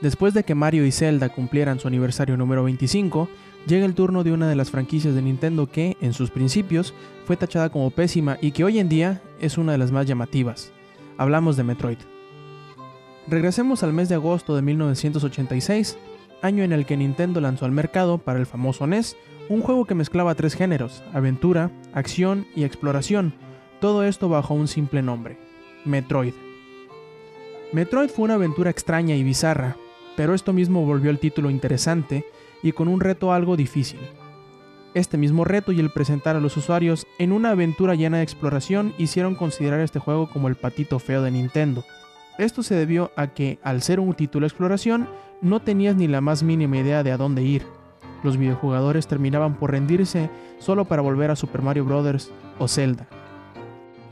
Después de que Mario y Zelda cumplieran su aniversario número 25, llega el turno de una de las franquicias de Nintendo que, en sus principios, fue tachada como pésima y que hoy en día es una de las más llamativas. Hablamos de Metroid. Regresemos al mes de agosto de 1986, año en el que Nintendo lanzó al mercado para el famoso NES un juego que mezclaba tres géneros, aventura, acción y exploración, todo esto bajo un simple nombre, Metroid. Metroid fue una aventura extraña y bizarra, pero esto mismo volvió el título interesante y con un reto algo difícil. Este mismo reto y el presentar a los usuarios en una aventura llena de exploración hicieron considerar este juego como el patito feo de Nintendo. Esto se debió a que, al ser un título de exploración, no tenías ni la más mínima idea de a dónde ir. Los videojugadores terminaban por rendirse solo para volver a Super Mario Bros. o Zelda.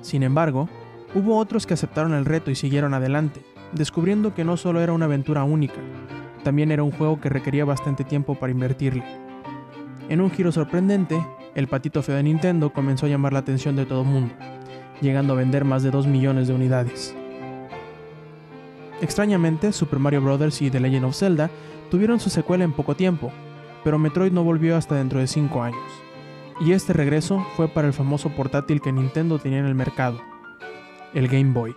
Sin embargo, hubo otros que aceptaron el reto y siguieron adelante, descubriendo que no solo era una aventura única, también era un juego que requería bastante tiempo para invertirle. En un giro sorprendente, el patito feo de Nintendo comenzó a llamar la atención de todo el mundo, llegando a vender más de 2 millones de unidades. Extrañamente, Super Mario Bros. y The Legend of Zelda tuvieron su secuela en poco tiempo, pero Metroid no volvió hasta dentro de 5 años. Y este regreso fue para el famoso portátil que Nintendo tenía en el mercado, el Game Boy.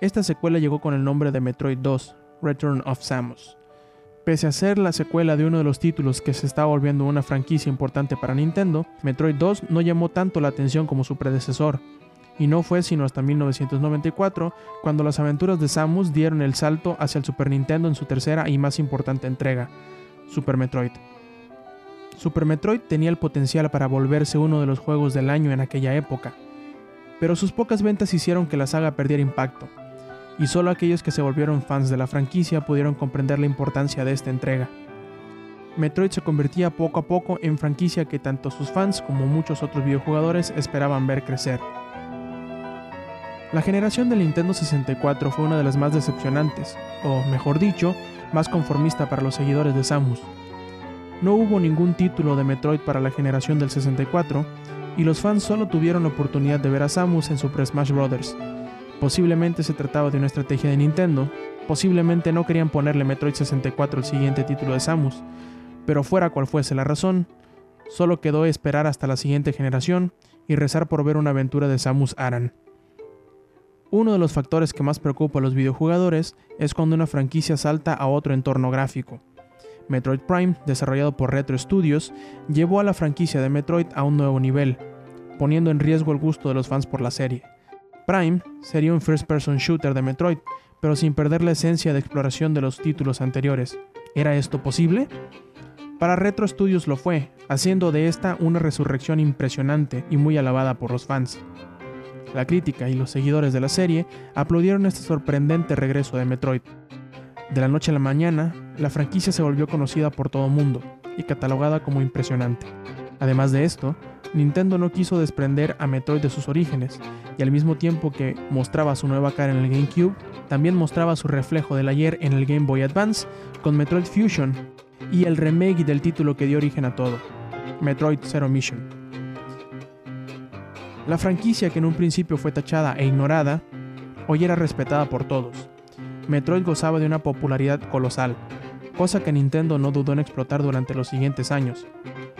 Esta secuela llegó con el nombre de Metroid 2, Return of Samus. Pese a ser la secuela de uno de los títulos que se está volviendo una franquicia importante para Nintendo, Metroid 2 no llamó tanto la atención como su predecesor, y no fue sino hasta 1994 cuando las aventuras de Samus dieron el salto hacia el Super Nintendo en su tercera y más importante entrega, Super Metroid. Super Metroid tenía el potencial para volverse uno de los juegos del año en aquella época, pero sus pocas ventas hicieron que la saga perdiera impacto, y solo aquellos que se volvieron fans de la franquicia pudieron comprender la importancia de esta entrega. Metroid se convertía poco a poco en franquicia que tanto sus fans como muchos otros videojugadores esperaban ver crecer. La generación del Nintendo 64 fue una de las más decepcionantes, o mejor dicho, más conformista para los seguidores de Samus. No hubo ningún título de Metroid para la generación del 64, y los fans solo tuvieron la oportunidad de ver a Samus en Super Smash Bros., Posiblemente se trataba de una estrategia de Nintendo, posiblemente no querían ponerle Metroid 64 el siguiente título de Samus, pero fuera cual fuese la razón, solo quedó esperar hasta la siguiente generación y rezar por ver una aventura de Samus Aran. Uno de los factores que más preocupa a los videojugadores es cuando una franquicia salta a otro entorno gráfico. Metroid Prime, desarrollado por Retro Studios, llevó a la franquicia de Metroid a un nuevo nivel, poniendo en riesgo el gusto de los fans por la serie. Prime sería un first-person shooter de Metroid, pero sin perder la esencia de exploración de los títulos anteriores. ¿Era esto posible? Para Retro Studios lo fue, haciendo de esta una resurrección impresionante y muy alabada por los fans. La crítica y los seguidores de la serie aplaudieron este sorprendente regreso de Metroid. De la noche a la mañana, la franquicia se volvió conocida por todo el mundo y catalogada como impresionante. Además de esto, Nintendo no quiso desprender a Metroid de sus orígenes, y al mismo tiempo que mostraba su nueva cara en el GameCube, también mostraba su reflejo del ayer en el Game Boy Advance con Metroid Fusion y el remake del título que dio origen a todo, Metroid Zero Mission. La franquicia que en un principio fue tachada e ignorada, hoy era respetada por todos. Metroid gozaba de una popularidad colosal, cosa que Nintendo no dudó en explotar durante los siguientes años.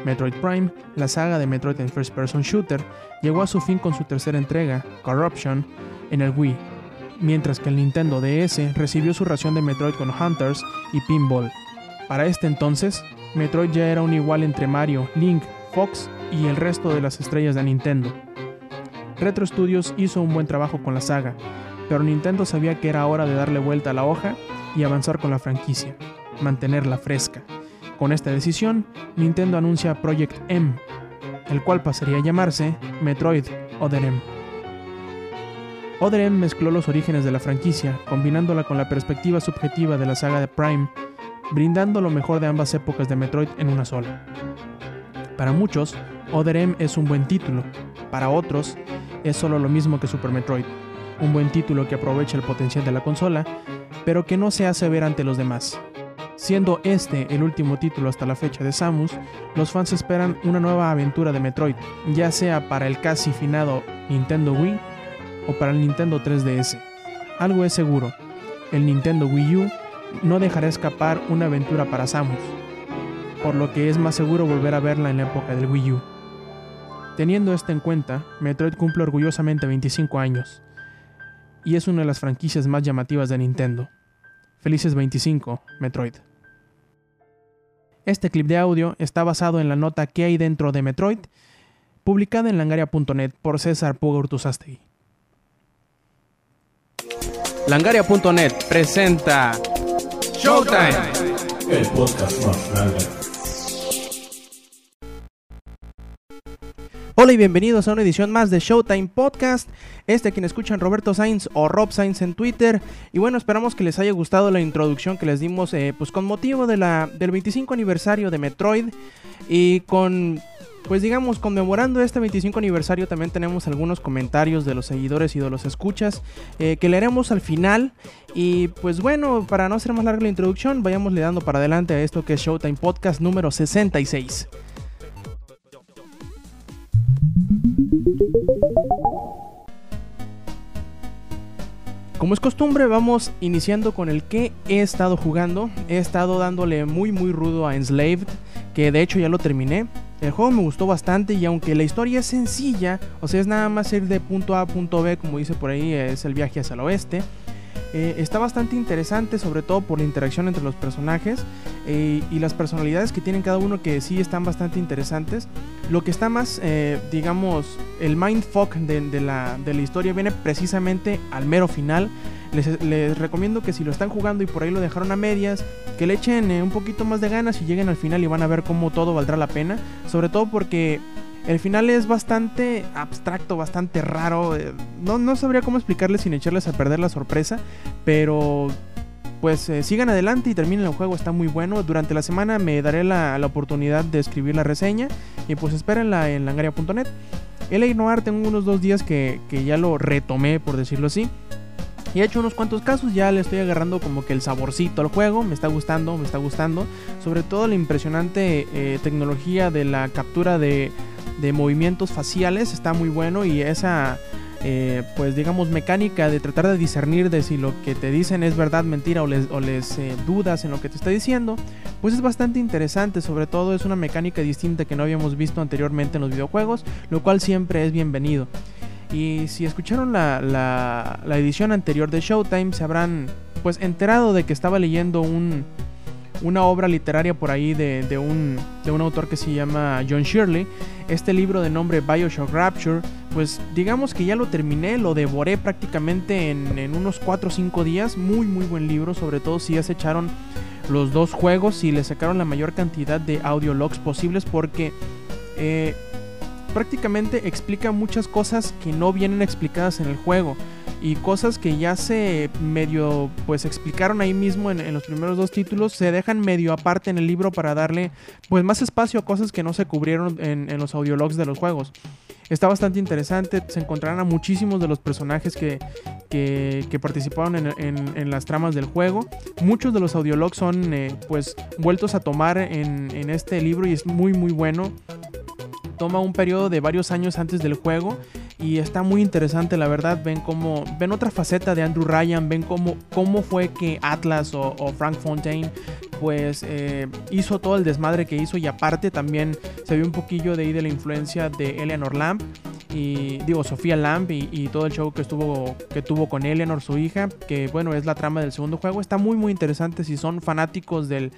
Metroid Prime, la saga de Metroid en First Person Shooter, llegó a su fin con su tercera entrega, Corruption, en el Wii, mientras que el Nintendo DS recibió su ración de Metroid con Hunters y Pinball. Para este entonces, Metroid ya era un igual entre Mario, Link, Fox y el resto de las estrellas de Nintendo. Retro Studios hizo un buen trabajo con la saga, pero Nintendo sabía que era hora de darle vuelta a la hoja y avanzar con la franquicia mantenerla fresca. Con esta decisión, Nintendo anuncia Project M, el cual pasaría a llamarse Metroid Other M. Other M mezcló los orígenes de la franquicia, combinándola con la perspectiva subjetiva de la saga de Prime, brindando lo mejor de ambas épocas de Metroid en una sola. Para muchos, Other M es un buen título, para otros, es solo lo mismo que Super Metroid, un buen título que aprovecha el potencial de la consola, pero que no se hace ver ante los demás. Siendo este el último título hasta la fecha de Samus, los fans esperan una nueva aventura de Metroid, ya sea para el casi finado Nintendo Wii o para el Nintendo 3DS. Algo es seguro, el Nintendo Wii U no dejará escapar una aventura para Samus, por lo que es más seguro volver a verla en la época del Wii U. Teniendo esto en cuenta, Metroid cumple orgullosamente 25 años, y es una de las franquicias más llamativas de Nintendo. Felices 25, Metroid. Este clip de audio está basado en la nota que hay dentro de Metroid, publicada en langaria.net por César Puga Urtuzastegui. Langaria.net presenta Showtime, el podcast más grande. Hola y bienvenidos a una edición más de Showtime Podcast. Este quien escuchan Roberto Sainz o Rob Sainz en Twitter. Y bueno, esperamos que les haya gustado la introducción que les dimos eh, pues con motivo de la, del 25 aniversario de Metroid. Y con, pues digamos, conmemorando este 25 aniversario también tenemos algunos comentarios de los seguidores y de los escuchas eh, que leeremos al final. Y pues bueno, para no hacer más larga la introducción, vayamos le dando para adelante a esto que es Showtime Podcast número 66. Como es costumbre, vamos iniciando con el que he estado jugando. He estado dándole muy muy rudo a Enslaved, que de hecho ya lo terminé. El juego me gustó bastante y aunque la historia es sencilla, o sea, es nada más ir de punto A a punto B, como dice por ahí, es el viaje hacia el oeste. Eh, está bastante interesante, sobre todo por la interacción entre los personajes eh, y las personalidades que tienen cada uno que sí están bastante interesantes. Lo que está más, eh, digamos, el mindfuck de, de, la, de la historia viene precisamente al mero final. Les, les, recomiendo que si lo están jugando y por ahí lo dejaron a medias, que le echen un poquito más de ganas y lleguen al final y van a ver cómo todo valdrá la pena. Sobre todo porque el final es bastante abstracto, bastante raro. No, no sabría cómo explicarles sin echarles a perder la sorpresa. Pero pues eh, sigan adelante y terminen el juego, está muy bueno. Durante la semana me daré la, la oportunidad de escribir la reseña y pues espérenla en langaria.net. El Noir tengo unos dos días que, que, ya lo retomé, por decirlo así. Y he hecho unos cuantos casos, ya le estoy agarrando como que el saborcito al juego, me está gustando, me está gustando. Sobre todo la impresionante eh, tecnología de la captura de, de movimientos faciales está muy bueno y esa eh, pues digamos mecánica de tratar de discernir de si lo que te dicen es verdad, mentira o les, o les eh, dudas en lo que te está diciendo, pues es bastante interesante, sobre todo es una mecánica distinta que no habíamos visto anteriormente en los videojuegos, lo cual siempre es bienvenido. Y si escucharon la, la, la edición anterior de Showtime se habrán pues enterado de que estaba leyendo un, una obra literaria por ahí de, de, un, de, un, autor que se llama John Shirley. Este libro de nombre Bioshock Rapture, pues digamos que ya lo terminé, lo devoré prácticamente en, en unos 4 o 5 días. Muy, muy buen libro, sobre todo si ya se echaron los dos juegos y le sacaron la mayor cantidad de audio logs posibles porque... Eh, prácticamente explica muchas cosas que no vienen explicadas en el juego y cosas que ya se medio pues explicaron ahí mismo en, en, los primeros dos títulos se dejan medio aparte en el libro para darle pues más espacio a cosas que no se cubrieron en, en los audiologs de los juegos. Está bastante interesante se encontrarán a muchísimos de los personajes que, que, participaron en, en, las tramas del juego. Muchos de los audiologs son eh, pues vueltos a tomar en este libro y es muy muy bueno. Toma un periodo de varios años antes del juego y está muy interesante la verdad ven como ven otra faceta de Andrew Ryan ven cómo, cómo fue que Atlas o, o Frank Fontaine pues eh, hizo todo el desmadre que hizo y aparte también se vio un poquillo de ahí de la influencia de Eleanor Lamb y digo Sofía Lamb y, y, todo el show que estuvo que tuvo con Eleanor su hija que bueno es la trama del segundo juego. Está muy muy interesante si son fanáticos del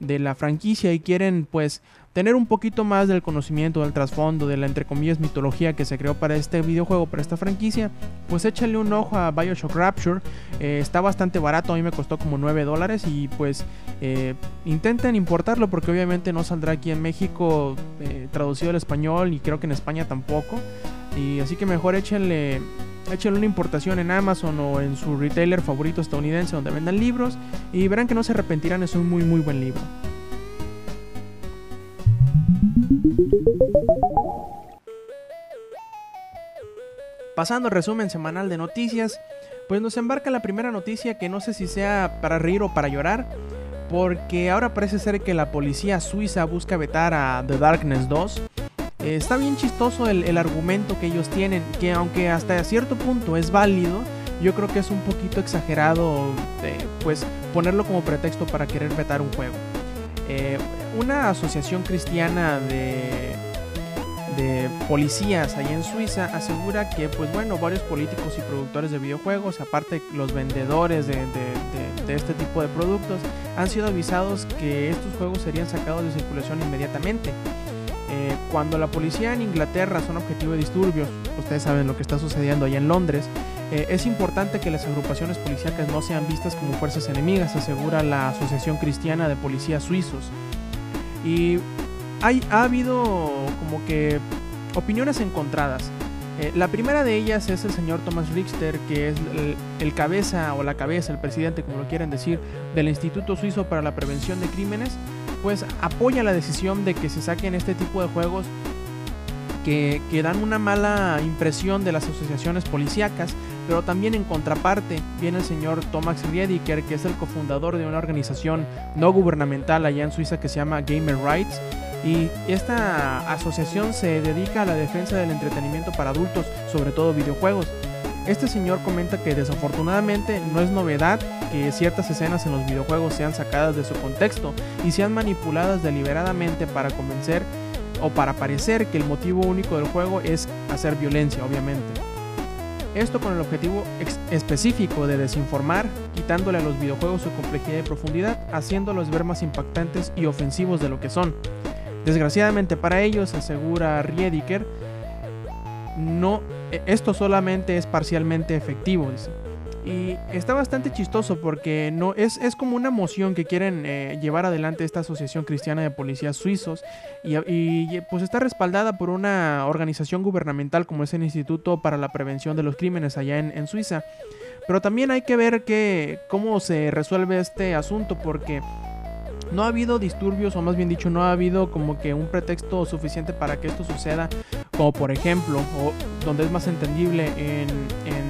de la franquicia y quieren pues tener un poquito más del conocimiento del trasfondo de la entre comillas mitología que se creó para este videojuego, para esta franquicia, pues échale un ojo a Bioshock Rapture. Eh, está bastante barato, a mí me costó como 9 dólares y pues eh, intenten importarlo porque obviamente no saldrá aquí en México eh, traducido al español y creo que en España tampoco. Y así que mejor échenle échenle una importación en Amazon o en su retailer favorito estadounidense donde vendan libros y verán que no se arrepentirán, es un muy muy buen libro. Pasando al resumen semanal de noticias, pues nos embarca la primera noticia que no sé si sea para reír o para llorar, porque ahora parece ser que la policía suiza busca vetar a The Darkness 2. Eh, está bien chistoso el, el argumento que ellos tienen, que aunque hasta cierto punto es válido, yo creo que es un poquito exagerado eh, pues ponerlo como pretexto para querer vetar un juego. Eh, una asociación cristiana de, de policías allá en Suiza asegura que pues bueno varios políticos y productores de videojuegos aparte los vendedores de, de, este tipo de productos han sido avisados que estos juegos serían sacados de circulación inmediatamente eh, cuando la policía en Inglaterra son objetivo de disturbios, ustedes saben lo que está sucediendo allá en Londres, eh, es importante que las agrupaciones policíacas no sean vistas como fuerzas enemigas, asegura la Asociación Cristiana de Policías Suizos. Y hay, ha habido como que opiniones encontradas. Eh, la primera de ellas es el señor Thomas Richter, que es el, el, cabeza o la cabeza, el presidente, como lo quieran decir, del Instituto Suizo para la Prevención de Crímenes, pues apoya la decisión de que se saquen este tipo de juegos que, que, dan una mala impresión de las asociaciones policíacas, pero también en contraparte viene el señor Thomas Riediker, que es el cofundador de una organización no gubernamental allá en Suiza que se llama Gamer Rights. Y esta asociación se dedica a la defensa del entretenimiento para adultos, sobre todo videojuegos. Este señor comenta que desafortunadamente no es novedad que ciertas escenas en los videojuegos sean sacadas de su contexto y sean manipuladas deliberadamente para convencer o para parecer que el motivo único del juego es hacer violencia, obviamente. Esto con el objetivo específico de desinformar, quitándole a los videojuegos su complejidad y profundidad, haciéndolos ver más impactantes y ofensivos de lo que son. Desgraciadamente para ellos, asegura Riediker, no, esto solamente es parcialmente efectivo. Dice. Y está bastante chistoso porque no es, es como una moción que quieren eh, llevar adelante esta Asociación Cristiana de Policías Suizos y, y, pues está respaldada por una organización gubernamental como es el Instituto para la Prevención de los Crímenes allá en, Suiza. Pero también hay que ver que, cómo se resuelve este asunto porque no ha habido disturbios, o más bien dicho, no ha habido como que un pretexto suficiente para que esto suceda, como por ejemplo, o donde es más entendible en, en,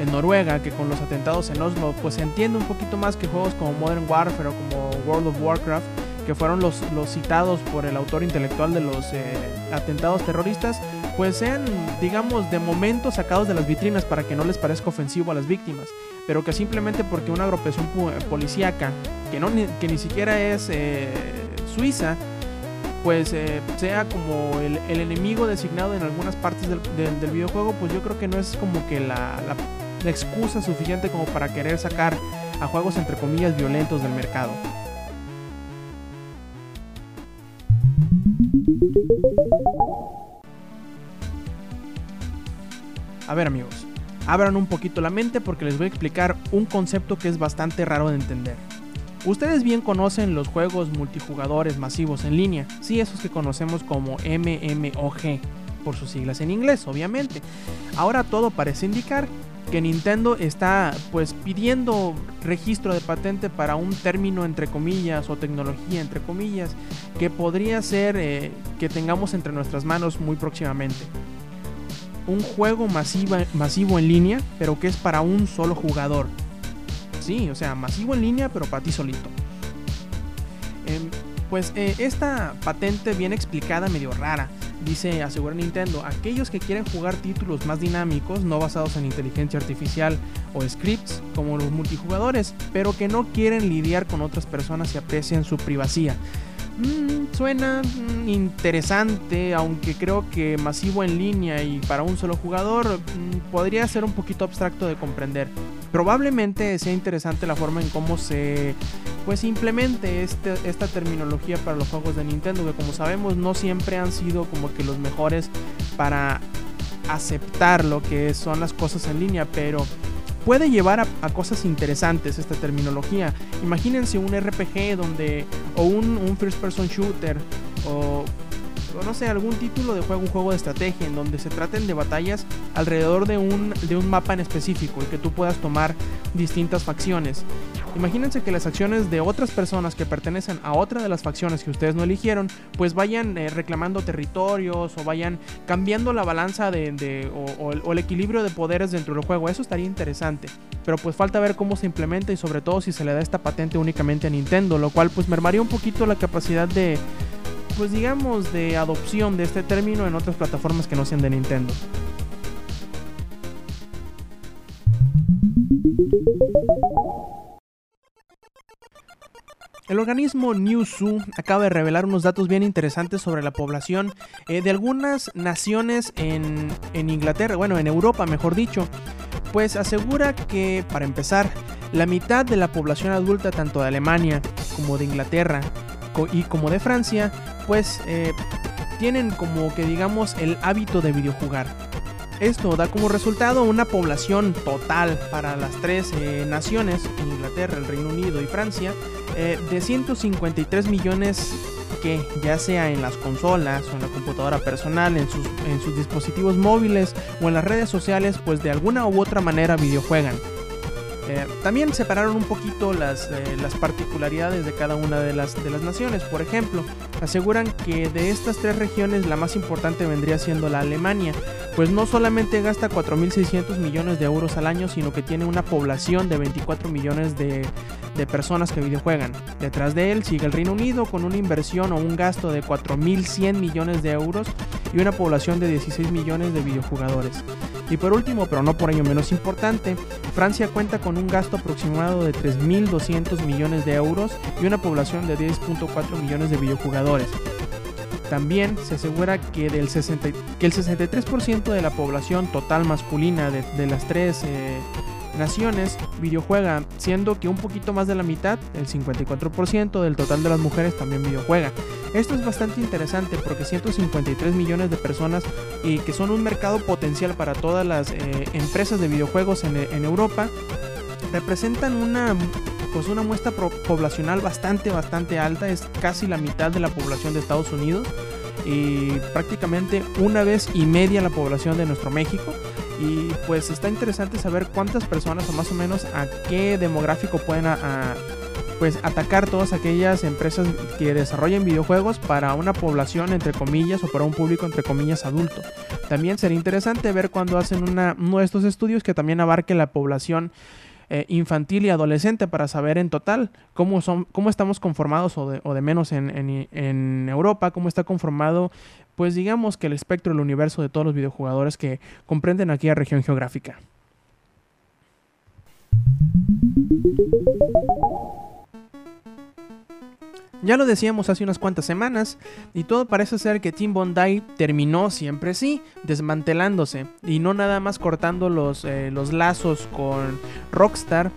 en, Noruega, que con los atentados en Oslo, pues se entiende un poquito más que juegos como Modern Warfare o como World of Warcraft, que fueron los, los citados por el autor intelectual de los eh, atentados terroristas, pues sean, digamos, de momento sacados de las vitrinas para que no les parezca ofensivo a las víctimas, pero que simplemente porque una agrupación policíaca, que, no, que ni siquiera es eh, suiza, pues eh, sea como el, el, enemigo designado en algunas partes del, del, videojuego, pues yo creo que no es como que la, excusa suficiente como para querer sacar a juegos entre comillas violentos del mercado. A ver amigos, abran un poquito la mente porque les voy a explicar un concepto que es bastante raro de entender. Ustedes bien conocen los juegos multijugadores masivos en línea, sí, esos que conocemos como MMOG, por sus siglas en inglés, obviamente. Ahora todo parece indicar que Nintendo está pues pidiendo registro de patente para un término entre comillas o tecnología entre comillas que podría ser eh, que tengamos entre nuestras manos muy próximamente un juego masivo en línea, pero que es para un solo jugador. Sí, o sea, masivo en línea, pero para ti solito. Eh, pues eh, esta patente viene explicada medio rara. Dice, asegura Nintendo, aquellos que quieren jugar títulos más dinámicos, no basados en inteligencia artificial o scripts, como los multijugadores, pero que no quieren lidiar con otras personas y aprecian su privacidad. Mm, suena mm, interesante, aunque creo que masivo en línea y para un solo jugador mm, podría ser un poquito abstracto de comprender. Probablemente sea interesante la forma en cómo se pues implemente este, esta terminología para los juegos de Nintendo, que como sabemos no siempre han sido como que los mejores para aceptar lo que son las cosas en línea, pero puede llevar a, a, cosas interesantes esta terminología. Imagínense un RPG donde, o un, un first person shooter, o, sé, algún título de juego, un juego de estrategia, en donde se traten de batallas alrededor de un, de un mapa en específico y que tú puedas tomar distintas facciones. Imagínense que las acciones de otras personas que pertenecen a otra de las facciones que ustedes no eligieron, pues vayan eh, reclamando territorios o vayan cambiando la balanza de, o, o, el equilibrio de poderes dentro del juego. Eso estaría interesante. Pero pues falta ver cómo se implementa y sobre todo si se le da esta patente únicamente a Nintendo, lo cual pues mermaría un poquito la capacidad de, pues digamos, de adopción de este término en otras plataformas que no sean de Nintendo. El organismo Newzoo acaba de revelar unos datos bien interesantes sobre la población eh, de algunas naciones en, en Inglaterra, bueno, en Europa mejor dicho, pues asegura que, para empezar, la mitad de la población adulta tanto de Alemania como de Inglaterra y como de Francia, pues eh, tienen como que digamos el hábito de videojugar. Esto da como resultado una población total para las tres eh, naciones, Inglaterra, el Reino Unido y Francia, eh, de 153 millones que ya sea en las consolas o en la computadora personal, en sus, en sus dispositivos móviles o en las redes sociales, pues de alguna u otra manera videojuegan. Eh, también separaron un poquito las, eh, las, particularidades de cada una de las, de las naciones. Por ejemplo, aseguran que de estas tres regiones la más importante vendría siendo la Alemania, pues no solamente gasta 4.600 millones de euros al año, sino que tiene una población de 24 millones de, personas que videojuegan. Detrás de él sigue el Reino Unido con una inversión o un gasto de 4.100 millones de euros y una población de 16 millones de videojugadores. Y por último, pero no por ello menos importante, Francia cuenta con un gasto aproximado de 3.200 millones de euros y una población de 10.4 millones de videojugadores. También se asegura que, del 60, que el 63% de la población total masculina de, las tres eh, naciones videojuega, siendo que un poquito más de la mitad, el 54% del total de las mujeres también videojuega. Esto es bastante interesante porque 153 millones de personas y que son un mercado potencial para todas las eh, empresas de videojuegos en, Europa representan una pues una muestra poblacional bastante bastante alta, es casi la mitad de la población de Estados Unidos y prácticamente una vez y media la población de nuestro México. Y pues está interesante saber cuántas personas o más o menos a qué demográfico pueden pues atacar todas aquellas empresas que desarrollen videojuegos para una población entre comillas o para un público entre comillas adulto. También sería interesante ver cuando hacen una, uno de estos estudios que también abarque la población eh, infantil y adolescente para saber en total cómo, son, cómo estamos conformados o de, menos en, en, Europa, cómo está conformado, pues digamos que el espectro del universo de todos los videojugadores que comprenden aquí a región geográfica. Ya lo decíamos hace unas cuantas semanas, y todo parece ser que Tim Bondi terminó siempre sí, desmantelándose, y no nada más cortando los, eh, los lazos con Rockstar,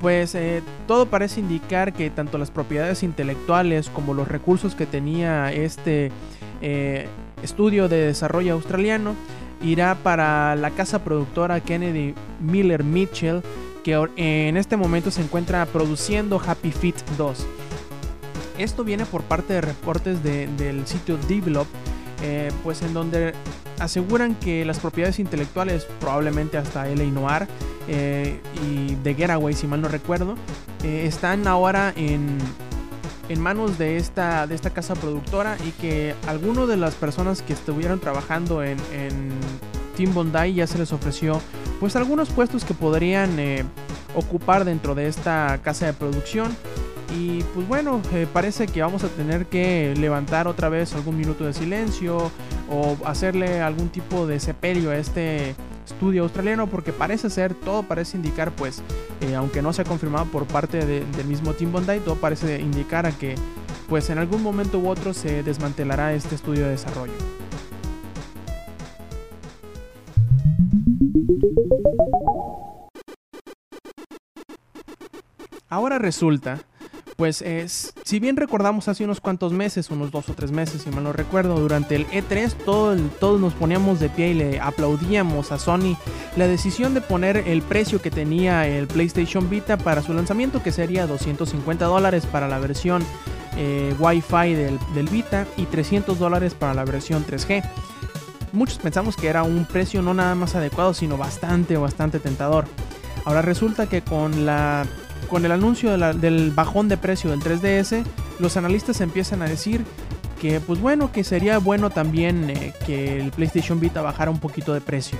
pues eh, todo parece indicar que tanto las propiedades intelectuales como los recursos que tenía este eh, estudio de desarrollo australiano irá para la casa productora Kennedy Miller Mitchell, que en este momento se encuentra produciendo Happy Feet 2. Esto viene por parte de reportes del sitio Develop, eh, pues en donde aseguran que las propiedades intelectuales, probablemente hasta L.A. Noir eh, y The Getaway, si mal no recuerdo, eh, están ahora en, en manos de esta, de esta casa productora y que algunas de las personas que estuvieron trabajando en, en Team Bondi ya se les ofreció pues algunos puestos que podrían ocupar dentro de esta casa de producción y pues bueno, eh, parece que vamos a tener que levantar otra vez algún minuto de silencio o hacerle algún tipo de sepelio a este estudio australiano porque parece ser, todo parece indicar pues, eh, aunque no se ha confirmado por parte del mismo Team Bondi, todo parece indicar a que pues en algún momento u otro se desmantelará este estudio de desarrollo. Ahora resulta pues es, si bien recordamos hace unos cuantos meses, unos dos o tres meses, si mal no recuerdo, durante el E3 todos nos poníamos de pie y le aplaudíamos a Sony la decisión de poner el precio que tenía el PlayStation Vita para su lanzamiento, que sería 250 dólares para la versión eh, Wi-Fi del, del Vita y 300 dólares para la versión 3G. Muchos pensamos que era un precio no nada más adecuado, sino bastante, bastante tentador. Ahora resulta que con la con el anuncio del bajón de precio del 3DS, los analistas empiezan a decir que pues bueno, que sería bueno también eh, que el PlayStation Vita bajara un poquito de precio.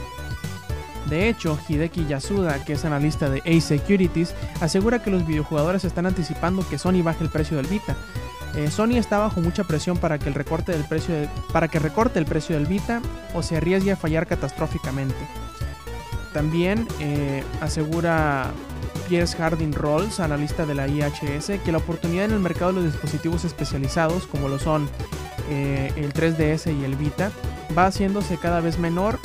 De hecho, Hideki Yasuda, que es analista de Ace Securities, asegura que los videojugadores están anticipando que Sony baje el precio del Vita. Eh, Sony está bajo mucha presión para que el recorte del precio para que recorte el precio del Vita o se arriesgue a fallar catastróficamente. También eh, asegura Piers Harding Rolls, analista de la IHS, que la oportunidad en el mercado de los dispositivos especializados, como lo son eh, el 3DS y el Vita, va haciéndose cada vez menor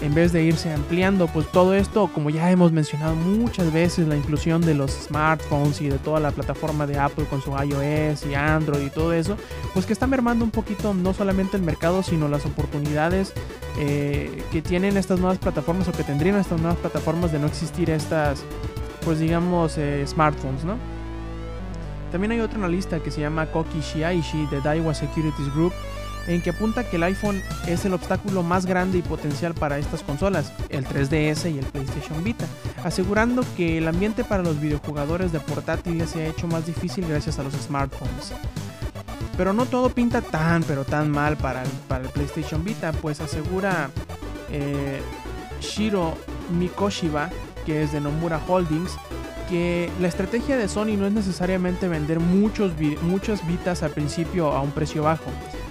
en vez de irse ampliando. Pues todo esto, como ya hemos mencionado muchas veces, la inclusión de los smartphones y de toda la plataforma de Apple con su iOS y Android y todo eso, pues que está mermando un poquito no solamente el mercado, sino las oportunidades eh, que tienen estas nuevas plataformas o que tendrían estas nuevas plataformas de no existir estas, pues digamos, eh, smartphones, ¿no? También hay otro analista que se llama Koki Shiaishi de Daiwa Securities Group, en que apunta que el iPhone es el obstáculo más grande y potencial para estas consolas, el 3DS y el PlayStation Vita, asegurando que el ambiente para los videojugadores de portátiles se ha hecho más difícil gracias a los smartphones. Pero no todo pinta tan pero tan mal para el, para el PlayStation Vita, pues asegura eh, Shiro Mikoshiba, que es de Nomura Holdings, que la estrategia de Sony no es necesariamente vender muchos, muchas Vitas al principio a un precio bajo,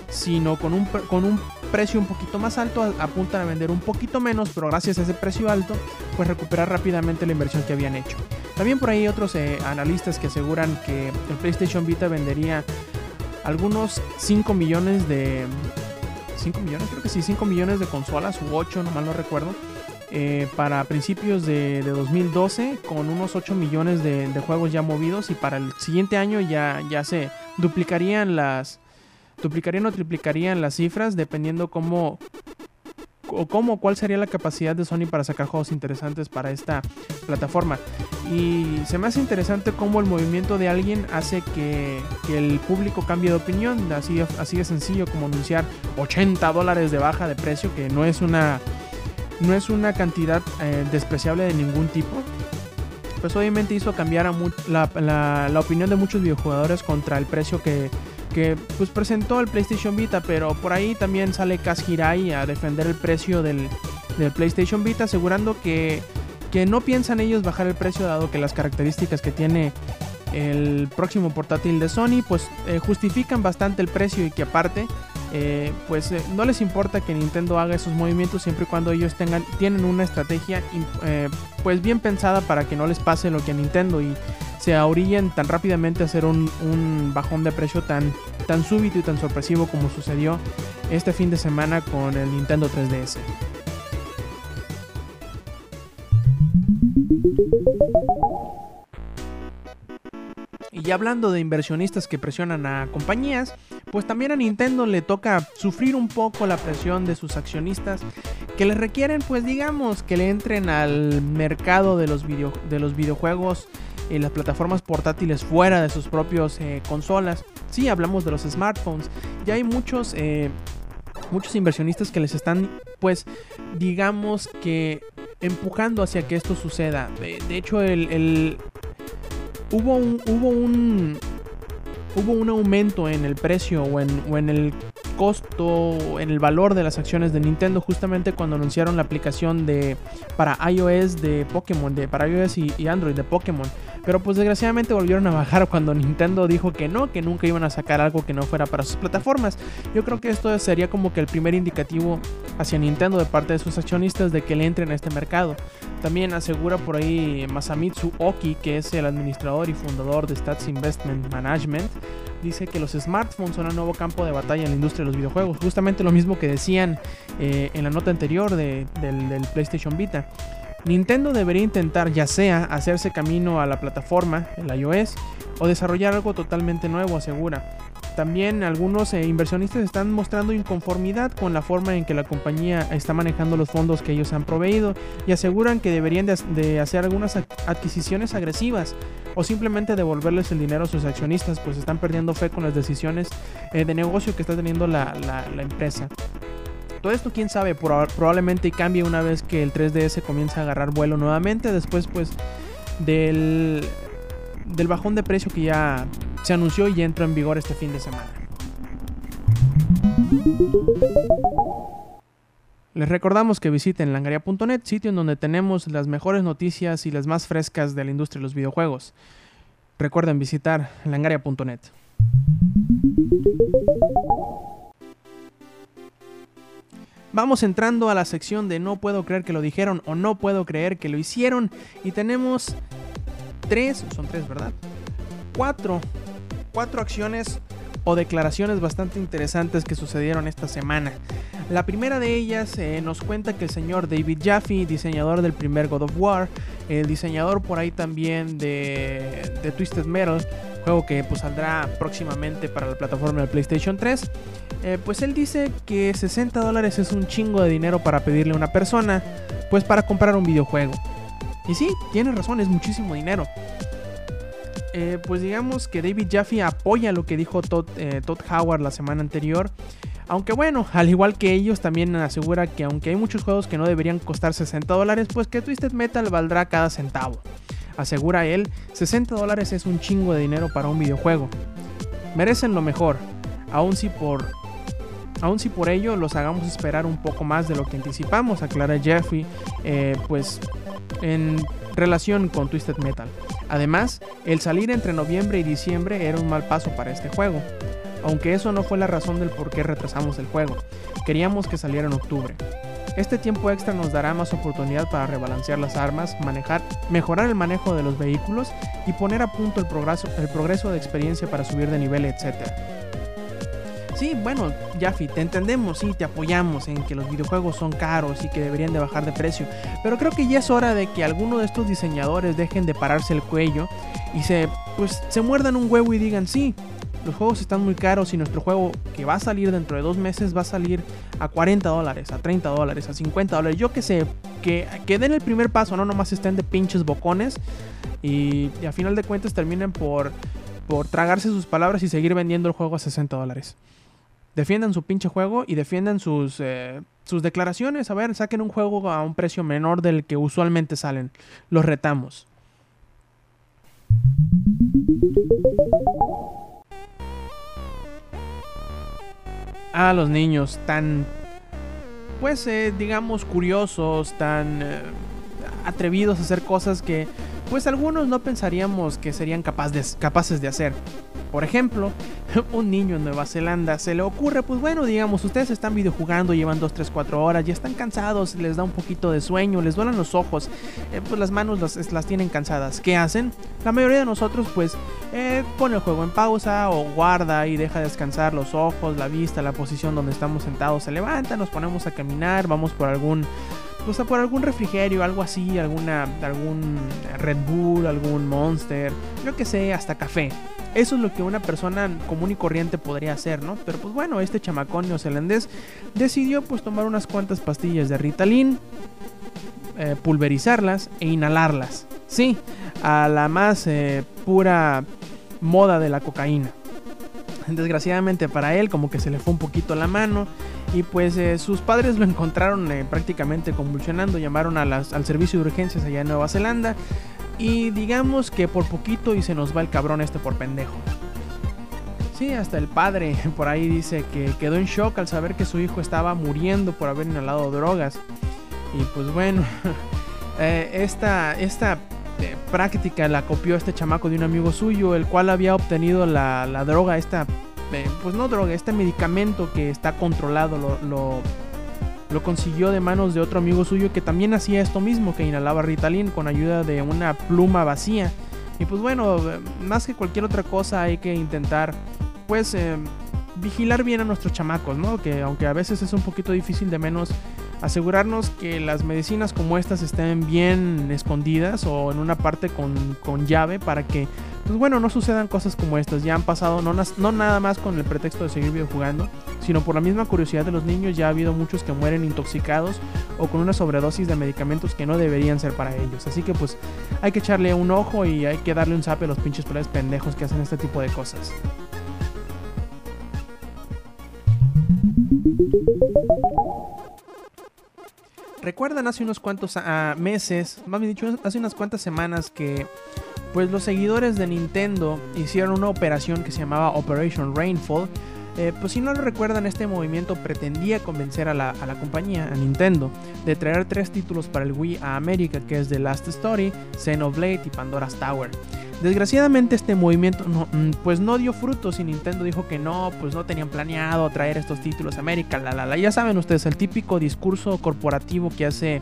sino con un, con un precio un poquito más alto apuntan a vender un poquito menos, pero gracias a ese precio alto, pues recuperar rápidamente la inversión que habían hecho. También por ahí otros eh, analistas que aseguran que el PlayStation Vita vendería algunos 5 millones de... 5 millones, creo que sí, 5 millones de consolas u 8, no mal no recuerdo. Eh, para principios de, de 2012 con unos 8 millones de, juegos ya movidos y para el siguiente año ya, ya se duplicarían las duplicarían o triplicarían las cifras dependiendo cómo o cómo cuál sería la capacidad de Sony para sacar juegos interesantes para esta plataforma. Y se me hace interesante cómo el movimiento de alguien hace que, el público cambie de opinión. Así, así de sencillo como anunciar 80 dólares de baja de precio que no es una no es una cantidad eh, despreciable de ningún tipo. Pues obviamente hizo cambiar la, opinión de muchos videojugadores contra el precio que, pues presentó el PlayStation Vita, pero por ahí también sale Kaz Hirai a defender el precio del, PlayStation Vita, asegurando que, que no piensan ellos bajar el precio dado que las características que tiene el próximo portátil de Sony pues eh, justifican bastante el precio y que aparte eh, pues eh, no les importa que Nintendo haga esos movimientos siempre y cuando ellos tengan tienen una estrategia eh, pues bien pensada para que no les pase lo que a Nintendo y se ahorillen tan rápidamente a hacer un, un bajón de precio tan, tan súbito y tan sorpresivo como sucedió este fin de semana con el Nintendo 3DS. Y hablando de inversionistas que presionan a compañías, pues también a Nintendo le toca sufrir un poco la presión de sus accionistas que les requieren, pues digamos, que le entren al mercado de los, video- de los videojuegos en las plataformas portátiles fuera de sus propios eh, consolas. Sí, hablamos de los smartphones. Ya hay muchos, eh, muchos inversionistas que les están, pues, digamos que empujando hacia que esto suceda. De, hecho, el- hubo un, hubo un, hubo un aumento en el precio o en, o en el costo, en el valor de las acciones de Nintendo justamente cuando anunciaron la aplicación de para iOS de Pokémon, de para iOS y, y Android de Pokémon. Pero pues desgraciadamente volvieron a bajar cuando Nintendo dijo que no, que nunca iban a sacar algo que no fuera para sus plataformas. Yo creo que esto sería como que el primer indicativo hacia Nintendo de parte de sus accionistas de que le entren a este mercado. También asegura por ahí Masamitsu Oki, que es el administrador y fundador de Stats Investment Management, dice que los smartphones son el nuevo campo de batalla en la industria de los videojuegos. Justamente lo mismo que decían eh, en la nota anterior de- del, del PlayStation Vita. Nintendo debería intentar ya sea hacerse camino a la plataforma, el iOS, o desarrollar algo totalmente nuevo, asegura. También algunos eh, inversionistas están mostrando inconformidad con la forma en que la compañía está manejando los fondos que ellos han proveído y aseguran que deberían de, hacer algunas adquisiciones agresivas o simplemente devolverles el dinero a sus accionistas, pues están perdiendo fe con las decisiones eh, de negocio que está teniendo la- la empresa. Todo esto, quién sabe, Proba- probablemente cambie una vez que el 3DS comience a agarrar vuelo nuevamente. Después, pues, del. del bajón de precio que ya se anunció y entró en vigor este fin de semana. Les recordamos que visiten langaria.net, sitio en donde tenemos las mejores noticias y las más frescas de la industria de los videojuegos. Recuerden visitar langaria.net. Vamos entrando a la sección de no puedo creer que lo dijeron o no puedo creer que lo hicieron. Y tenemos tres, son tres, ¿verdad? Cuatro, cuatro acciones declaraciones bastante interesantes que sucedieron esta semana. La primera de ellas eh, nos cuenta que el señor David Jaffe, diseñador del primer God of War, el diseñador por ahí también de, de Twisted Metal, juego que pues, saldrá próximamente para la plataforma de PlayStation 3, eh, pues él dice que 60 dólares es un chingo de dinero para pedirle a una persona, pues para comprar un videojuego. Y sí, tiene razón, es muchísimo dinero. Eh, pues digamos que David Jaffe apoya lo que dijo Todd, Todd Howard la semana anterior aunque bueno, al igual que ellos, también asegura que aunque hay muchos juegos que no deberían costar 60 dólares, pues que Twisted Metal valdrá cada centavo. Asegura él, 60 dólares es un chingo de dinero para un videojuego. Merecen lo mejor, aun si por Aun si por ello los hagamos esperar un poco más de lo que anticipamos, aclara Jeffrey, eh, pues en relación con Twisted Metal. Además, el salir entre noviembre y diciembre era un mal paso para este juego aunque eso no fue la razón del por qué retrasamos el juego. Queríamos que saliera en octubre. Este tiempo extra nos dará más oportunidad para rebalancear las armas, manejar, mejorar el manejo de los vehículos y poner a punto el progreso, el progreso de experiencia para subir de nivel, etc. Sí, bueno, Jaffi, te entendemos, sí, te apoyamos en que los videojuegos son caros y que deberían de bajar de precio, pero creo que ya es hora de que alguno de estos diseñadores dejen de pararse el cuello y se, pues, se muerdan un huevo y digan, sí, los juegos están muy caros y nuestro juego que va a salir dentro de dos meses va a salir a 40 dólares, a 30 dólares, a 50 dólares. Yo que sé, que, que den el primer paso, no nomás estén de pinches bocones y, a final de cuentas terminen por, por tragarse sus palabras y seguir vendiendo el juego a 60 dólares. Defiendan su pinche juego y defiendan sus, eh, sus declaraciones. A ver, saquen un juego a un precio menor del que usualmente salen. Los retamos a los niños tan, pues, eh, digamos, curiosos, tan eh, atrevidos a hacer cosas que pues algunos no pensaríamos que serían capaces de hacer. Por ejemplo, un niño en Nueva Zelanda se le ocurre, pues bueno, digamos, ustedes están videojugando, llevan 2, 3, 4 horas, ya están cansados, les da un poquito de sueño, les duelen los ojos, eh, pues las manos las, las, tienen cansadas. ¿Qué hacen? La mayoría de nosotros pues eh, pone el juego en pausa o guarda y deja descansar los ojos, la vista, la posición donde estamos sentados, se levanta, nos ponemos a caminar, vamos por algún o sea, por algún refrigerio, algo así, alguna, algún Red Bull, algún Monster, yo que sé, hasta café. Eso es lo que una persona común y corriente podría hacer, ¿no? Pero pues bueno, este chamacón neozelandés decidió pues tomar unas cuantas pastillas de Ritalin, eh, pulverizarlas e inhalarlas. Sí, a la más eh, pura moda de la cocaína. Desgraciadamente para él como que se le fue un poquito la mano y pues eh, sus padres lo encontraron eh, prácticamente convulsionando, llamaron al servicio de urgencias allá en Nueva Zelanda y digamos que por poquito y se nos va el cabrón este por pendejo. Sí, hasta el padre por ahí dice que quedó en shock al saber que su hijo estaba muriendo por haber inhalado drogas. Y pues bueno, eh, esta, esta práctica la copió este chamaco de un amigo suyo, el cual había obtenido la, la droga, esta pues no droga, este medicamento que está controlado lo, lo, consiguió de manos de otro amigo suyo que también hacía esto mismo, que inhalaba Ritalin con ayuda de una pluma vacía. Y pues bueno, más que cualquier otra cosa hay que intentar pues eh, vigilar bien a nuestros chamacos, ¿no? Que aunque a veces es un poquito difícil de menos asegurarnos que las medicinas como estas estén bien escondidas o en una parte con, con llave para que pues bueno, no sucedan cosas como estas. Ya han pasado, no, no nada más con el pretexto de seguir videojugando, sino por la misma curiosidad de los niños. Ya ha habido muchos que mueren intoxicados o con una sobredosis de medicamentos que no deberían ser para ellos. Así que pues hay que echarle un ojo y hay que darle un zape a los pinches pendejos que hacen este tipo de cosas. ¿Recuerdan hace unos cuantos ah, meses, más bien dicho, hace unas cuantas semanas que pues los seguidores de Nintendo hicieron una operación que se llamaba Operation Rainfall. Eh, pues si no lo recuerdan, este movimiento pretendía convencer a la, compañía, a Nintendo, de traer tres títulos para el Wii a América, que es The Last Story, Xenoblade y Pandora's Tower. Desgraciadamente este movimiento no, mm, pues no dio frutos y Nintendo dijo que no, pues no tenían planeado traer estos títulos a América, la la la. Ya saben ustedes, el típico discurso corporativo que hace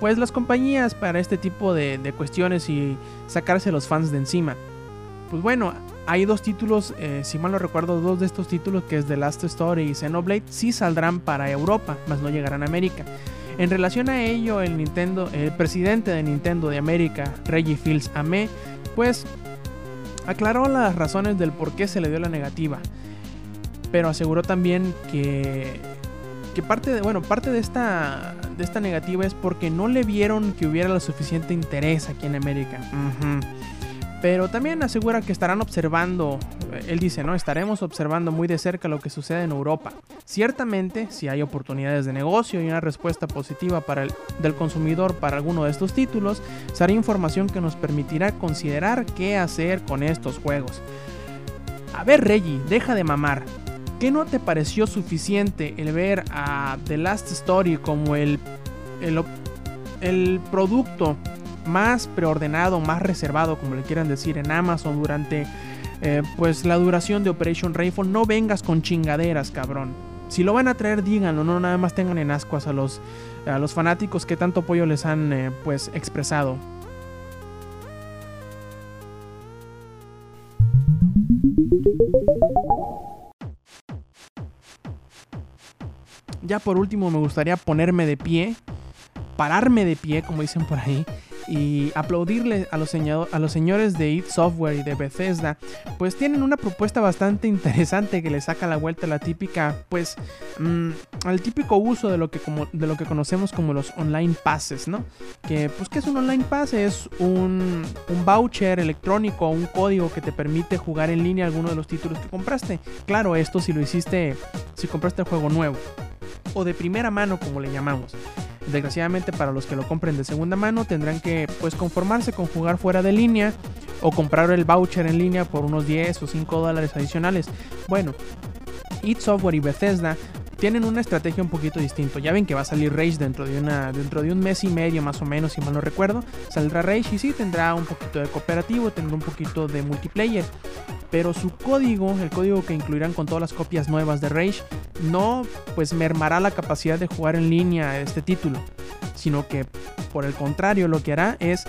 pues las compañías para este tipo de, cuestiones y sacarse los fans de encima. Pues bueno, hay dos títulos, eh, si mal no recuerdo, dos de estos títulos que es The Last Story y Xenoblade sí saldrán para Europa, mas no llegarán a América. En relación a ello, el Nintendo, el presidente de Nintendo de América, Reggie Fields Ame, pues aclaró las razones del por qué se le dio la negativa, pero aseguró también que, que parte de, bueno, parte de esta, de esta negativa es porque no le vieron que hubiera lo suficiente interés aquí en América. Pero también asegura que estarán observando, él dice, ¿no? Estaremos observando muy de cerca lo que sucede en Europa. Ciertamente, si hay oportunidades de negocio y una respuesta positiva para el, del consumidor para alguno de estos títulos, será información que nos permitirá considerar qué hacer con estos juegos. A ver, Reggie, deja de mamar. ¿Qué no te pareció suficiente el ver a The Last Story como el, el producto más preordenado, más reservado, como le quieran decir, en Amazon durante eh, pues la duración de Operation Rainfall. No vengas con chingaderas, cabrón. Si lo van a traer, díganlo, no nada más tengan en ascuas a los, a los fanáticos que tanto apoyo les han eh, pues expresado. Ya por último me gustaría ponerme de pie, pararme de pie, como dicen por ahí, y aplaudirle a los, a los señores de id Software y de Bethesda, pues tienen una propuesta bastante interesante que le saca la vuelta a la típica, pues, mmm, al típico uso de lo, que como, de lo que conocemos como los online passes, ¿no? Que, pues, ¿qué es un online pass? Es un, un voucher electrónico, un código que te permite jugar en línea alguno de los títulos que compraste. Claro, esto si lo hiciste, si compraste el juego nuevo o de primera mano como le llamamos. Desgraciadamente para los que lo compren de segunda mano tendrán que pues conformarse con jugar fuera de línea o comprar el voucher en línea por unos 10 o 5 dólares adicionales. Bueno, id Software y Bethesda tienen una estrategia un poquito distinta. Ya ven que va a salir Rage dentro de, una, dentro de un mes y medio más o menos, si mal no recuerdo. Saldrá Rage y sí tendrá un poquito de cooperativo, tendrá un poquito de multiplayer. Pero su código, el código que incluirán con todas las copias nuevas de Rage, no pues mermará la capacidad de jugar en línea este título. Sino que por el contrario lo que hará es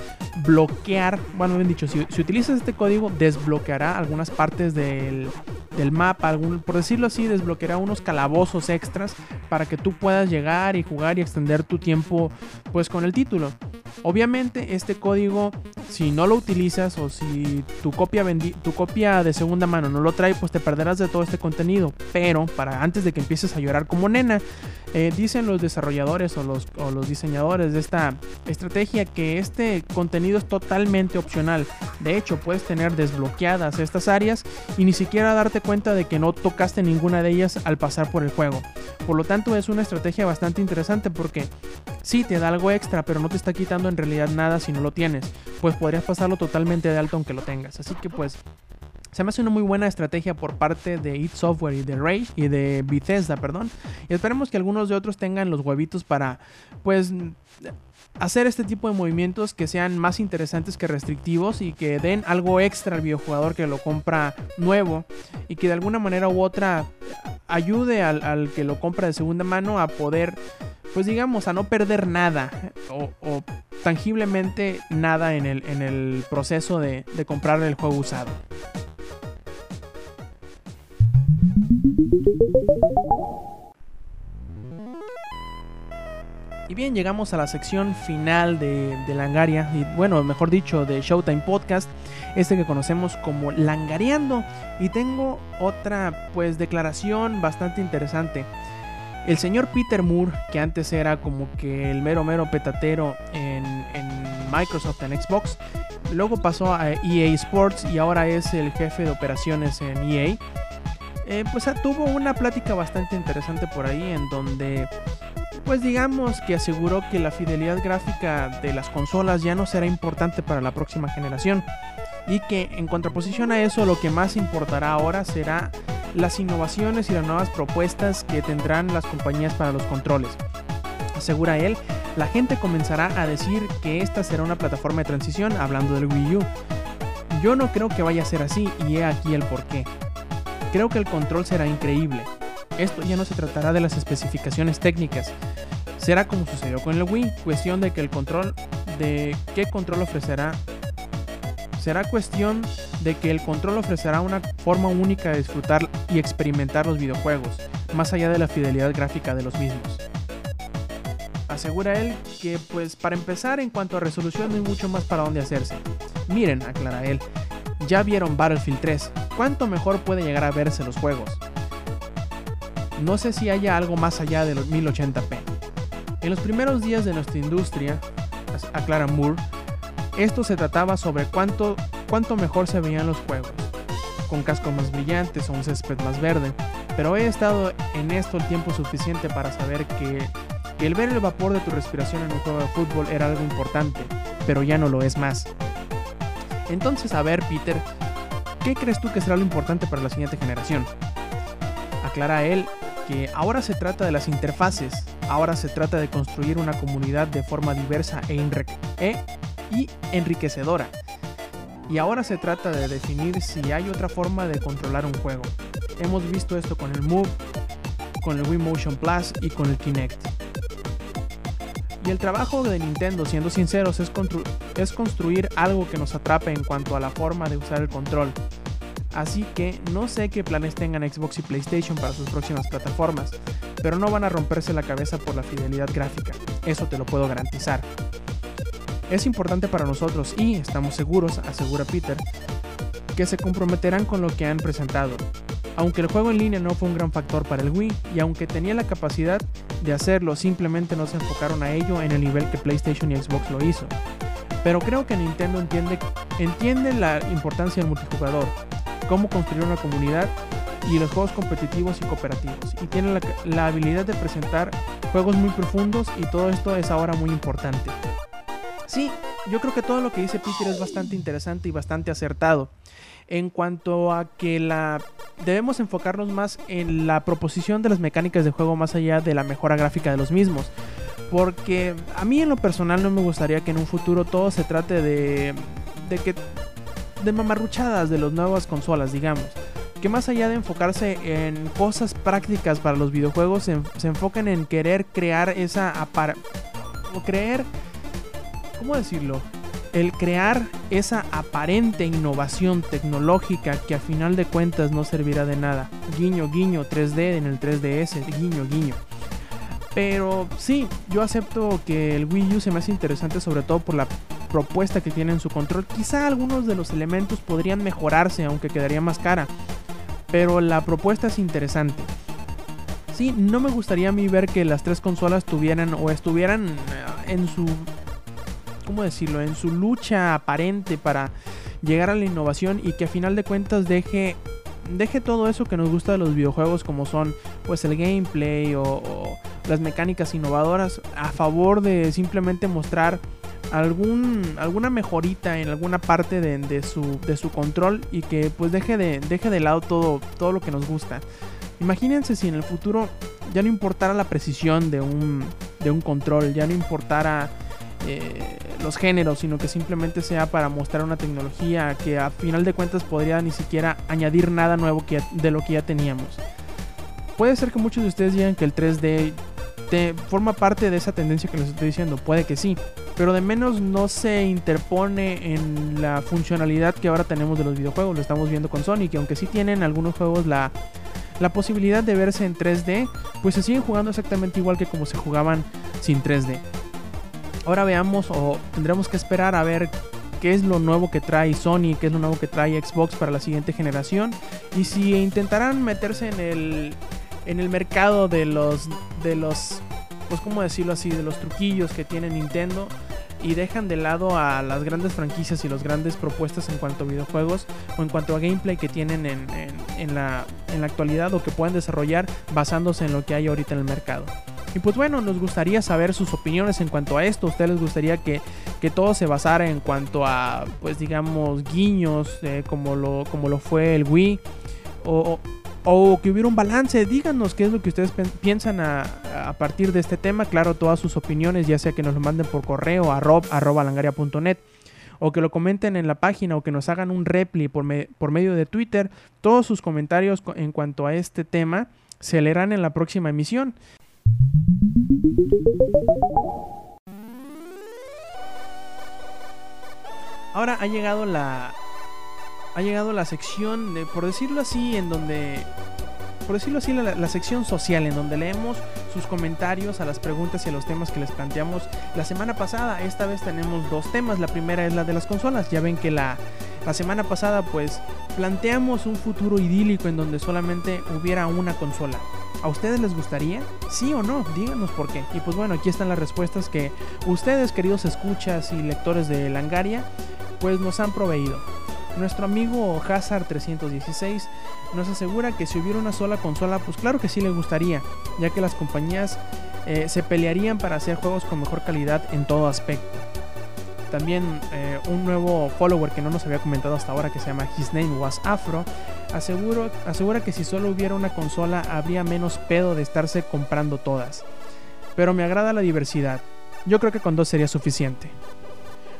bloquear, bueno bien dicho, si, si utilizas este código desbloqueará algunas partes del, del mapa, algún, por decirlo así, desbloqueará unos calabozos extras para que tú puedas llegar y jugar y extender tu tiempo pues con el título. Obviamente este código, si no lo utilizas o si tu copia, tu copia de segunda mano no lo trae, pues te perderás de todo este contenido. Pero para antes de que empieces a llorar como nena, eh, dicen los desarrolladores o los, o los diseñadores de esta estrategia que este contenido es totalmente opcional. De hecho, puedes tener desbloqueadas estas áreas y ni siquiera darte cuenta de que no tocaste ninguna de ellas al pasar por el juego. Por lo tanto, es una estrategia bastante interesante porque sí te da algo extra, pero no te está quitando en realidad nada si no lo tienes. Pues podrías pasarlo totalmente de alto aunque lo tengas. Así que pues se me hace una muy buena estrategia por parte de id Software y de Rage y de Bethesda, perdón. Y esperemos que algunos de otros tengan los huevitos para, pues, hacer este tipo de movimientos que sean más interesantes que restrictivos y que den algo extra al videojugador que lo compra nuevo y que de alguna manera u otra ayude al, al que lo compra de segunda mano a poder, pues digamos, a no perder nada o, o tangiblemente nada en el, en el proceso de, de comprar el juego usado. Y bien, llegamos a la sección final de, Langaria, y bueno, mejor dicho, de Showtime Podcast, este que conocemos como Langareando. Y tengo otra, pues, declaración bastante interesante. El señor Peter Moore, que antes era como que el mero mero petatero en, en Microsoft, en Xbox, luego pasó a EA Sports y ahora es el jefe de operaciones en EA. Eh, pues tuvo una plática bastante interesante por ahí en donde pues digamos que aseguró que la fidelidad gráfica de las consolas ya no será importante para la próxima generación y que en contraposición a eso lo que más importará ahora será las innovaciones y las nuevas propuestas que tendrán las compañías para los controles. Asegura él, la gente comenzará a decir que esta será una plataforma de transición hablando del Wii U. Yo no creo que vaya a ser así y he aquí el porqué. Creo que el control será increíble. Esto ya no se tratará de las especificaciones técnicas. Será como sucedió con el Wii, cuestión de que el control de qué control ofrecerá será cuestión de que el control ofrecerá una forma única de disfrutar y experimentar los videojuegos, más allá de la fidelidad gráfica de los mismos. Asegura él que, pues, para empezar, en cuanto a resolución no hay mucho más para dónde hacerse. Miren, aclara él, ya vieron Battlefield 3, ¿cuánto mejor puede llegar a verse los juegos? No sé si haya algo más allá de los 1080p. En los primeros días de nuestra industria, aclara Moore, esto se trataba sobre cuánto, cuánto mejor se veían los juegos, con cascos más brillantes o un césped más verde, pero he estado en esto el tiempo suficiente para saber que, que el ver el vapor de tu respiración en un juego de fútbol era algo importante, pero ya no lo es más. Entonces, a ver, Peter, ¿qué crees tú que será lo importante para la siguiente generación? Aclara él que ahora se trata de las interfaces, ahora se trata de construir una comunidad de forma diversa e, e y enriquecedora. Y ahora se trata de definir si hay otra forma de controlar un juego. Hemos visto esto con el Move, con el Wii Motion Plus y con el Kinect. Y el trabajo de Nintendo, siendo sinceros, es, construir algo que nos atrape en cuanto a la forma de usar el control. Así que no sé qué planes tengan Xbox y PlayStation para sus próximas plataformas, pero no van a romperse la cabeza por la fidelidad gráfica, eso te lo puedo garantizar. Es importante para nosotros y estamos seguros, asegura Peter, que se comprometerán con lo que han presentado. Aunque el juego en línea no fue un gran factor para el Wii y aunque tenía la capacidad de hacerlo, simplemente no se enfocaron a ello en el nivel que PlayStation y Xbox lo hizo. Pero creo que Nintendo entiende, entiende la importancia del multijugador, cómo construir una comunidad y los juegos competitivos y cooperativos. Y tiene la, la habilidad de presentar juegos muy profundos y todo esto es ahora muy importante. Sí, yo creo que todo lo que dice Peter es bastante interesante y bastante acertado. En cuanto a que la debemos enfocarnos más en la proposición de las mecánicas de juego más allá de la mejora gráfica de los mismos. Porque a mí en lo personal no me gustaría que en un futuro todo se trate de de que de mamarruchadas de las nuevas consolas, digamos. Que más allá de enfocarse en cosas prácticas para los videojuegos, se, enfoquen en querer crear esa o creer ¿cómo decirlo? El crear esa aparente innovación tecnológica que a final de cuentas no servirá de nada. Guiño, guiño, 3D en el 3DS, guiño, guiño. Pero sí, yo acepto que el Wii U se me hace interesante sobre todo por la propuesta que tiene en su control. Quizá algunos de los elementos podrían mejorarse, aunque quedaría más cara. Pero la propuesta es interesante. Sí, no me gustaría a mí ver que las tres consolas tuvieran o estuvieran eh, en su ¿cómo decirlo?, en su lucha aparente para llegar a la innovación y que a final de cuentas deje deje todo eso que nos gusta de los videojuegos como son pues el gameplay o, las mecánicas innovadoras a favor de simplemente mostrar algún alguna mejorita en alguna parte de, su, de su control y que pues deje de, deje de lado todo, todo lo que nos gusta. Imagínense si en el futuro ya no importara la precisión de un, de un control, ya no importara eh, los géneros, sino que simplemente sea para mostrar una tecnología que a final de cuentas podría ni siquiera añadir nada nuevo que, de lo que ya teníamos. Puede ser que muchos de ustedes digan que el 3D te, forma parte de esa tendencia que les estoy diciendo, puede que sí, pero de menos no se interpone en la funcionalidad que ahora tenemos de los videojuegos, lo estamos viendo con Sonic, y aunque sí tienen algunos juegos la, la posibilidad de verse en 3D, pues se siguen jugando exactamente igual que como se jugaban sin 3D. Ahora veamos o tendremos que esperar a ver qué es lo nuevo que trae Sony, qué es lo nuevo que trae Xbox para la siguiente generación y si intentarán meterse en el en el mercado de los de los pues cómo decirlo así, de los truquillos que tiene Nintendo y dejan de lado a las grandes franquicias y las grandes propuestas en cuanto a videojuegos o en cuanto a gameplay que tienen en, en, la, en la actualidad o que pueden desarrollar basándose en lo que hay ahorita en el mercado. Y pues bueno, nos gustaría saber sus opiniones en cuanto a esto. ¿A ustedes les gustaría que, que todo se basara en cuanto a, pues digamos, guiños, eh, como, lo, como lo fue el Wii? O, o que hubiera un balance. Díganos qué es lo que ustedes piensan a, a, partir de este tema. Claro, todas sus opiniones, ya sea que nos lo manden por correo a rob, arroba langaria.net o que lo comenten en la página o que nos hagan un repli por, me, por medio de Twitter. Todos sus comentarios en cuanto a este tema se leerán en la próxima emisión. Ahora ha llegado la ha llegado la sección, de, por decirlo así, en donde por decirlo así, la, sección social en donde leemos sus comentarios a las preguntas y a los temas que les planteamos la semana pasada. Esta vez tenemos dos temas. La primera es la de las consolas. Ya ven que la, la semana pasada pues planteamos un futuro idílico en donde solamente hubiera una consola. ¿A ustedes les gustaría? ¿Sí o no? Díganos por qué. Y pues bueno, aquí están las respuestas que ustedes, queridos escuchas y lectores de Langaria, pues nos han proveído. Nuestro amigo Hazard316 nos asegura que si hubiera una sola consola, pues claro que sí le gustaría, ya que las compañías eh, se pelearían para hacer juegos con mejor calidad en todo aspecto. También eh, un nuevo follower que no nos había comentado hasta ahora que se llama His Name Was Afro asegura que si solo hubiera una consola habría menos pedo de estarse comprando todas. Pero me agrada la diversidad. Yo creo que con dos sería suficiente.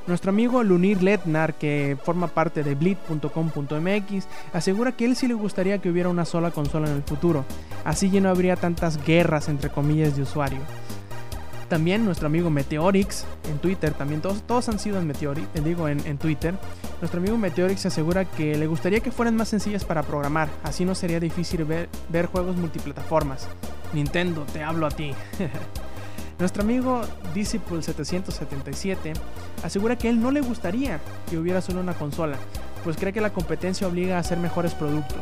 Nuestro amigo Lunir Letnar, que forma parte de bleed.com.mx, asegura que él sí le gustaría que hubiera una sola consola en el futuro, así ya no habría tantas guerras entre comillas de usuario. También nuestro amigo Meteorix en Twitter, también todos, todos han sido en Meteorix, eh, digo en, Twitter. Nuestro amigo Meteorix asegura que le gustaría que fueran más sencillas para programar, así no sería difícil ver, ver juegos multiplataformas. Nintendo, te hablo a ti. Nuestro amigo Disciple777 asegura que él no le gustaría que hubiera solo una consola, pues cree que la competencia obliga a hacer mejores productos.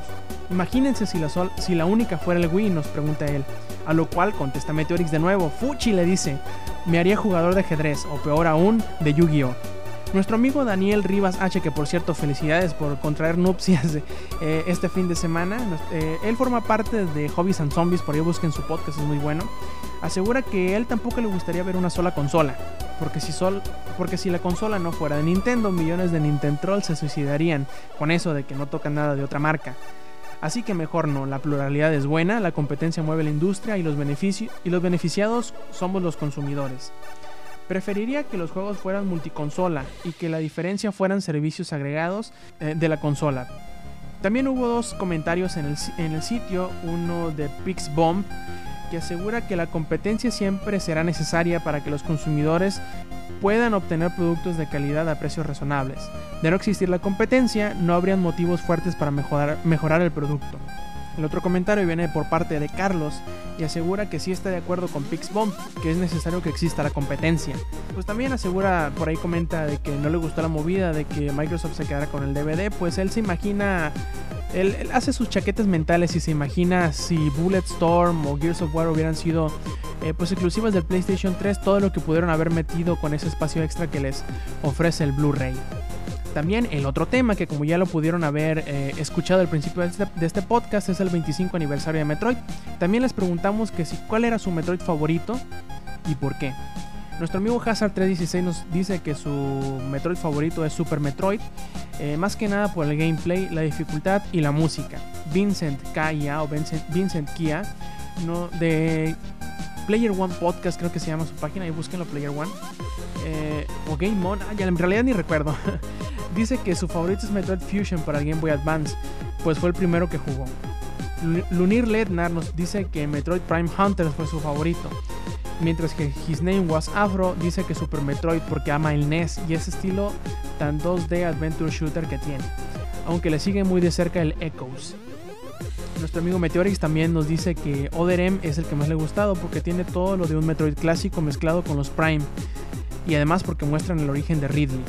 Imagínense si la, si la única fuera el Wii, nos pregunta él. A lo cual contesta Meteorix de nuevo, Fuchi le dice, me haría jugador de ajedrez, o peor aún, de Yu-Gi-Oh! Nuestro amigo Daniel Rivas H, que por cierto felicidades por contraer nupcias eh, este fin de semana, eh, él forma parte de Hobbies and Zombies, por ahí busquen su podcast, es muy bueno, asegura que él tampoco le gustaría ver una sola consola, porque si, sol, porque si la consola no fuera de Nintendo, millones de Nintendo Trolls se suicidarían con eso de que no tocan nada de otra marca. Así que mejor no, la pluralidad es buena, la competencia mueve la industria y los, y los beneficiados somos los consumidores. Preferiría que los juegos fueran multiconsola y que la diferencia fueran servicios agregados eh, de la consola. También hubo dos comentarios en el, en el sitio, uno de Pixbomb que asegura que la competencia siempre será necesaria para que los consumidores puedan obtener productos de calidad a precios razonables. De no existir la competencia, no habrían motivos fuertes para mejorar, mejorar el producto. El otro comentario viene por parte de Carlos y asegura que sí está de acuerdo con Pixbomb, que es necesario que exista la competencia. Pues también asegura, por ahí comenta de que no le gustó la movida de que Microsoft se quedara con el DVD, pues él se imagina él, hace sus chaquetas mentales y se imagina si Bulletstorm o Gears of War hubieran sido eh, pues exclusivas del PlayStation 3, todo lo que pudieron haber metido con ese espacio extra que les ofrece el Blu-ray. También el otro tema que como ya lo pudieron haber eh, escuchado al principio de este, este, podcast es el 25 aniversario de Metroid. También les preguntamos que si cuál era su Metroid favorito y por qué. Nuestro amigo Hazard316 nos dice que su Metroid favorito es Super Metroid, eh, más que nada por el gameplay, la dificultad y la música. Vincent Kaya o Vincent, Kia, no, de Player One Podcast, creo que se llama su página, y búsquenlo Player One. Eh, o Game On, ah, ya en realidad ni recuerdo. dice que su favorito es Metroid Fusion para el Game Boy Advance, pues fue el primero que jugó. Lunir Lednar nos dice que Metroid Prime Hunters fue su favorito. Mientras que His Name Was Afro dice que Super Metroid porque ama el NES y ese estilo tan 2D Adventure Shooter que tiene. Aunque le sigue muy de cerca el Echoes. Nuestro amigo Meteorix también nos dice que Other M es el que más le ha gustado porque tiene todo lo de un Metroid clásico mezclado con los Prime. Y además porque muestran el origen de Ridley.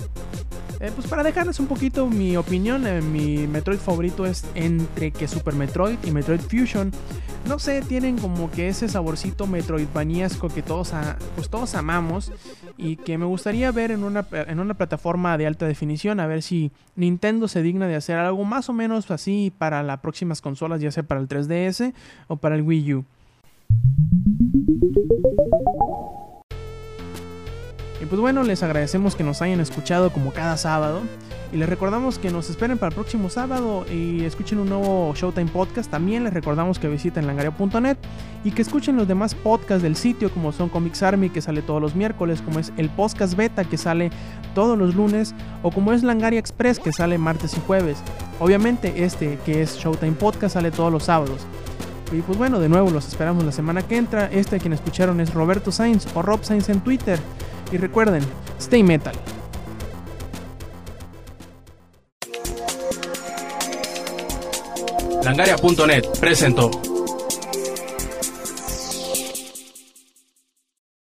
Eh, pues para dejarles un poquito mi opinión, eh, mi Metroid favorito es entre que Super Metroid y Metroid Fusion no sé, tienen como que ese saborcito metroidvaniesco que todos, pues todos amamos y que me gustaría ver en una, en una plataforma de alta definición, a ver si Nintendo se digna de hacer algo más o menos así para las próximas consolas, ya sea para el 3DS o para el Wii U. Pues bueno, les agradecemos que nos hayan escuchado como cada sábado. Y les recordamos que nos esperen para el próximo sábado y escuchen un nuevo Showtime Podcast. También les recordamos que visiten langaria.net y que escuchen los demás podcasts del sitio, como son Comics Army, que sale todos los miércoles, como es el Podcast Beta, que sale todos los lunes, o como es Langaria Express, que sale martes y jueves. Obviamente, este que es Showtime Podcast sale todos los sábados. Y pues bueno, de nuevo los esperamos la semana que entra. Este a quien escucharon es Roberto Sainz o Rob Sainz en Twitter. Y recuerden, stay metal. Langaria.net presentó